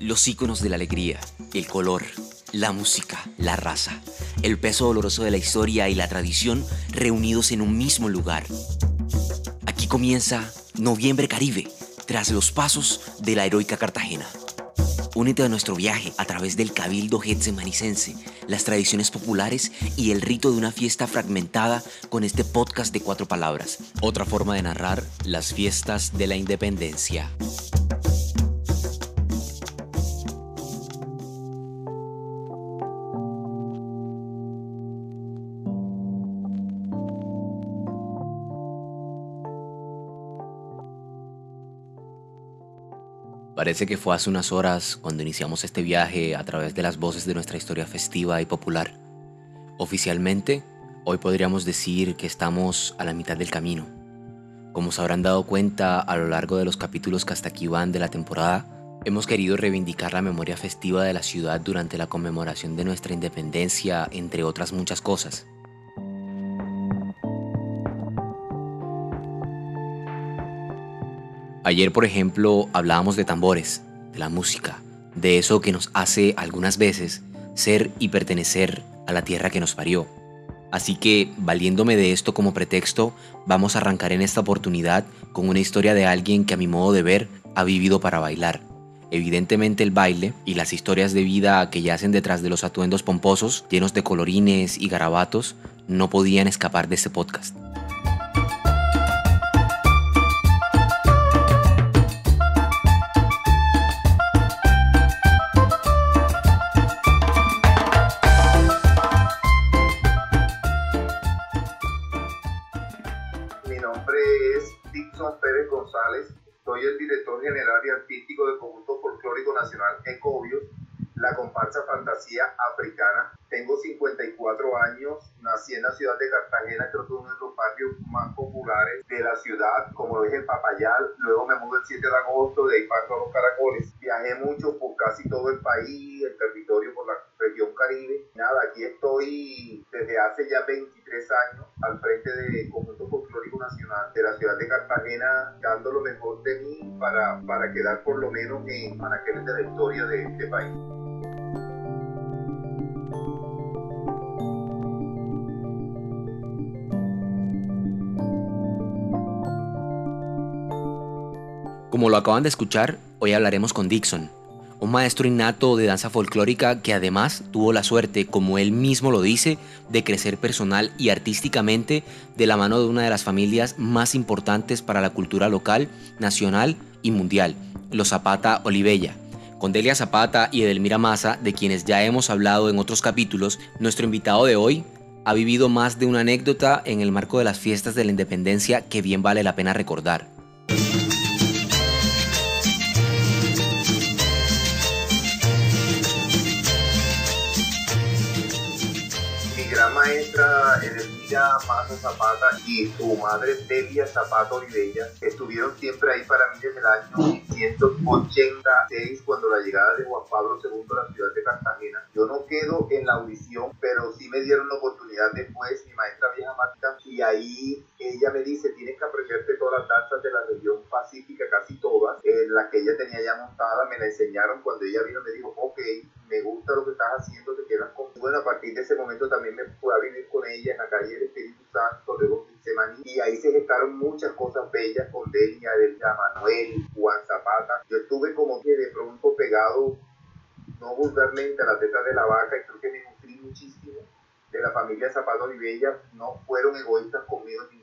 Los íconos de la alegría, el color, la música, la raza, el peso doloroso de la historia y la tradición reunidos en un mismo lugar. Aquí comienza Noviembre Caribe, tras los pasos de la heroica Cartagena. Únete a nuestro viaje a través del cabildo getsemanicense, las tradiciones populares y el rito de una fiesta fragmentada con este podcast de cuatro palabras. Otra forma de narrar las fiestas de la independencia. Parece que fue hace unas horas cuando iniciamos este viaje a través de las voces de nuestra historia festiva y popular. Oficialmente, hoy podríamos decir que estamos a la mitad del camino. Como se habrán dado cuenta a lo largo de los capítulos que hasta aquí van de la temporada, hemos querido reivindicar la memoria festiva de la ciudad durante la conmemoración de nuestra independencia, entre otras muchas cosas. Ayer, por ejemplo, hablábamos de tambores, de la música, de eso que nos hace algunas veces ser y pertenecer a la tierra que nos parió. Así que, valiéndome de esto como pretexto, vamos a arrancar en esta oportunidad con una historia de alguien que a mi modo de ver ha vivido para bailar. Evidentemente el baile y las historias de vida que yacen detrás de los atuendos pomposos, llenos de colorines y garabatos, no podían escapar de este podcast. Fantasía africana. Tengo 54 años, nací en la ciudad de Cartagena, creo que uno de los barrios más populares de la ciudad, como lo es el Papayal. Luego me mudé el 7 de agosto, de ahí parto a los Caracoles. Viajé mucho por casi todo el país, el territorio, por la región Caribe. Nada, aquí estoy desde hace ya 23 años al frente del Conjunto Folclórico Nacional de la ciudad de Cartagena, dando lo mejor de mí para, para quedar por lo menos en anaqueles de la historia de este país. Como lo acaban de escuchar, hoy hablaremos con Dixon, un maestro innato de danza folclórica que además tuvo la suerte, como él mismo lo dice, de crecer personal y artísticamente de la mano de una de las familias más importantes para la cultura local, nacional y mundial, los Zapata Olivella. Con Delia Zapata y Edelmira Maza, de quienes ya hemos hablado en otros capítulos, nuestro invitado de hoy ha vivido más de una anécdota en el marco de las fiestas de la independencia que bien vale la pena recordar. Maestra Edelmira Maza Zapata y su madre Delia Zapata Olivella estuvieron siempre ahí para mí desde el año 1986 cuando la llegada de Juan Pablo II a la ciudad de Cartagena. Yo no quedo en la audición, pero sí me dieron la oportunidad después, mi maestra vieja Marta, y ahí ella me dice, tienes que aprenderte todas las danzas de la región pacífica, casi todas, en las que ella tenía ya montada, me la enseñaron cuando ella vino, me dijo, ok, me gusta lo que estás haciendo. A partir de ese momento también me fui vivir con ella en la calle del Espíritu Santo, luego Semaní, y ahí se gestaron muchas cosas bellas con Delia, Delia Manuel, Juan Zapata. Yo estuve como que de pronto pegado, no vulgarmente, a la teta de la vaca, y creo que me nutrí muchísimo de la familia Zapata Olivella, no fueron egoístas conmigo momento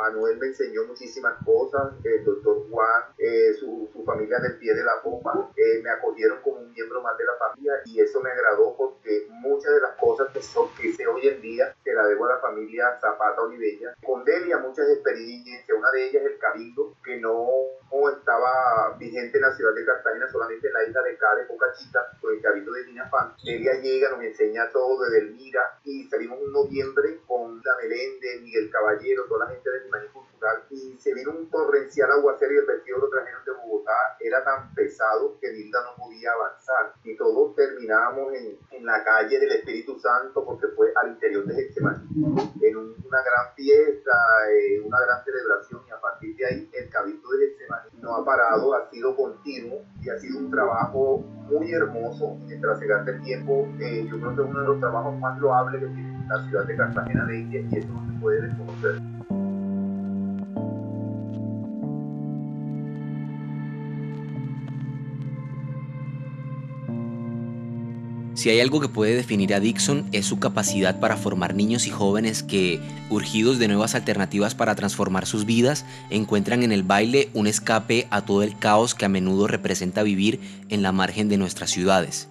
Manuel me enseñó muchísimas cosas, el doctor Juan, eh, su, familia del pie de la pompa, eh, me acogieron como un miembro más de la familia y eso me agradó porque muchas de las cosas que, son, que sé hoy en día se la debo a la familia Zapata Olivella. Con Delia muchas experiencias, una de ellas el cabildo, que no, estaba vigente en la ciudad de Cartagena, solamente en la isla de Cádiz, Pocachita, con el cabildo de Tinafán. Delia llega, nos enseña todo de Delmira y salimos en noviembre con la Melende, Miguel Caballero, toda la gente de Getsemaní Cultural y se vino un torrencial aguacero y el vestido lo trajeron de Bogotá. Era tan pesado que Linda no podía avanzar y todos terminábamos en, en la calle del Espíritu Santo porque fue al interior de Getsemaní en una gran fiesta, eh, una gran celebración y a partir de ahí el Cabildo de Getsemaní no ha parado, ha sido continuo y ha sido un trabajo muy hermoso mientras se gasta el tiempo. Eh, yo creo que es uno de los trabajos más loables que tiene la ciudad de Cartagena de India y eso no se puede desconocer. Si hay algo que puede definir a Dixon es su capacidad para formar niños y jóvenes que, urgidos de nuevas alternativas para transformar sus vidas, encuentran en el baile un escape a todo el caos que a menudo representa vivir en la margen de nuestras ciudades.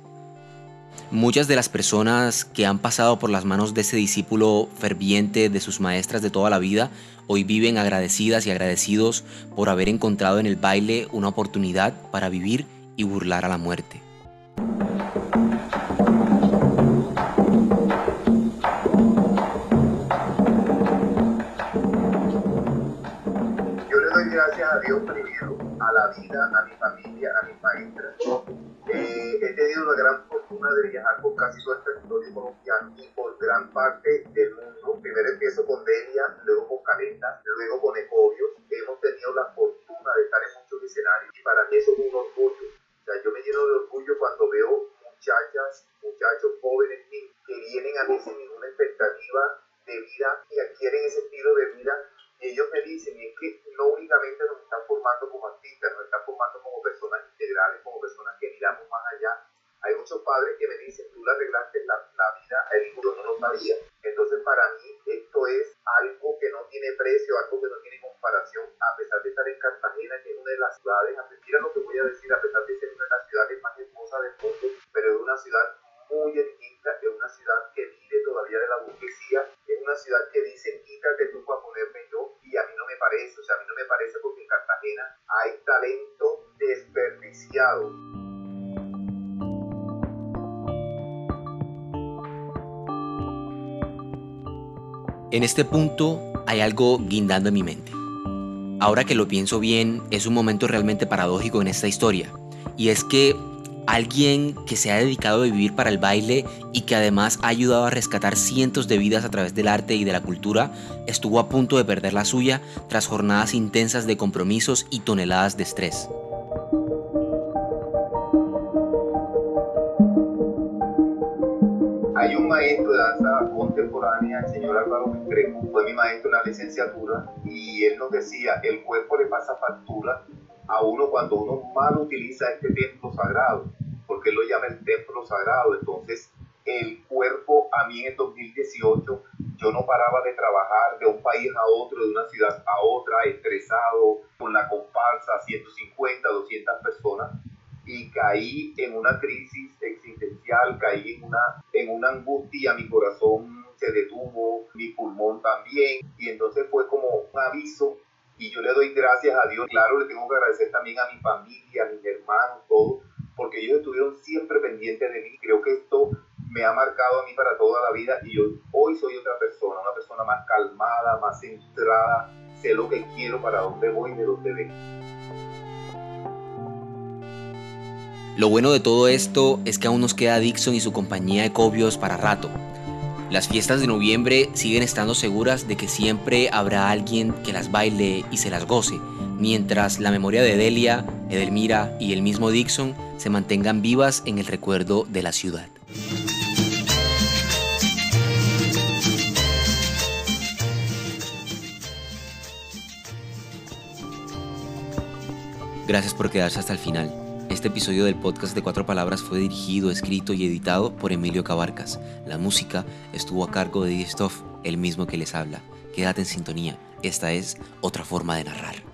Muchas de las personas que han pasado por las manos de ese discípulo ferviente de sus maestras de toda la vida hoy viven agradecidas y agradecidos por haber encontrado en el baile una oportunidad para vivir y burlar a la muerte. Primero, a la vida, a mi familia, a mis maestras. Eh, he tenido la gran fortuna de viajar por casi todo el territorio colombiano y por gran parte del mundo. Primero empiezo con Delia, luego con Caleta, luego con Ecobios. Hemos tenido la fortuna de estar en muchos escenarios y para mí eso es. O sea, yo me lleno de orgullo cuando veo muchachas, muchachos jóvenes que vienen a mí sin ninguna expectativa de vida y adquieren ese estilo de vida y ellos me dicen, es que no únicamente nos están formando como artistas, nos están formando como personas integrales, como personas que miramos más allá. Hay muchos padres que me dicen, tú le arreglaste la, la vida a yo no lo sabía. Entonces para mí esto es algo que no tiene precio, En este punto hay algo guindando en mi mente. Ahora que lo pienso bien, es un momento realmente paradójico en esta historia. Y es que alguien que se ha dedicado a vivir para el baile y que además ha ayudado a rescatar cientos de vidas a través del arte y de la cultura, estuvo a punto de perder la suya tras jornadas intensas de compromisos y toneladas de estrés. Contemporánea, el señor Álvaro Mestreco, fue mi maestro en la licenciatura y él nos decía, el cuerpo le pasa factura a uno cuando uno mal utiliza este templo sagrado, porque él lo llama el templo sagrado. Entonces, el cuerpo, a mí en el 2018, yo no paraba de trabajar de un país a otro, de una ciudad a otra, estresado, con la comparsa, 150, 200 personas, y caí en una crisis existencial, caí en una, en una angustia, mi corazón se detuvo, mi pulmón también, y entonces fue como un aviso y yo le doy gracias a Dios. Claro, le tengo que agradecer también a mi familia, a mis hermanos, todos, porque ellos estuvieron siempre pendientes de mí. Creo que esto me ha marcado a mí para toda la vida y yo hoy soy otra persona, una persona más calmada, más centrada, sé lo que quiero, para dónde voy, de dónde vengo. Lo bueno de todo esto es que aún nos queda Dixon y su compañía Ecobios para rato. Las fiestas de noviembre siguen estando seguras de que siempre habrá alguien que las baile y se las goce, mientras la memoria de Delia, Edelmira y el mismo Dixon se mantengan vivas en el recuerdo de la ciudad. Gracias por quedarse hasta el final. Este episodio del podcast de Cuatro Palabras fue dirigido, escrito y editado por Emilio Cabarcas. La música estuvo a cargo de Stoff, el mismo que les habla. Quédate en sintonía. Esta es otra forma de narrar.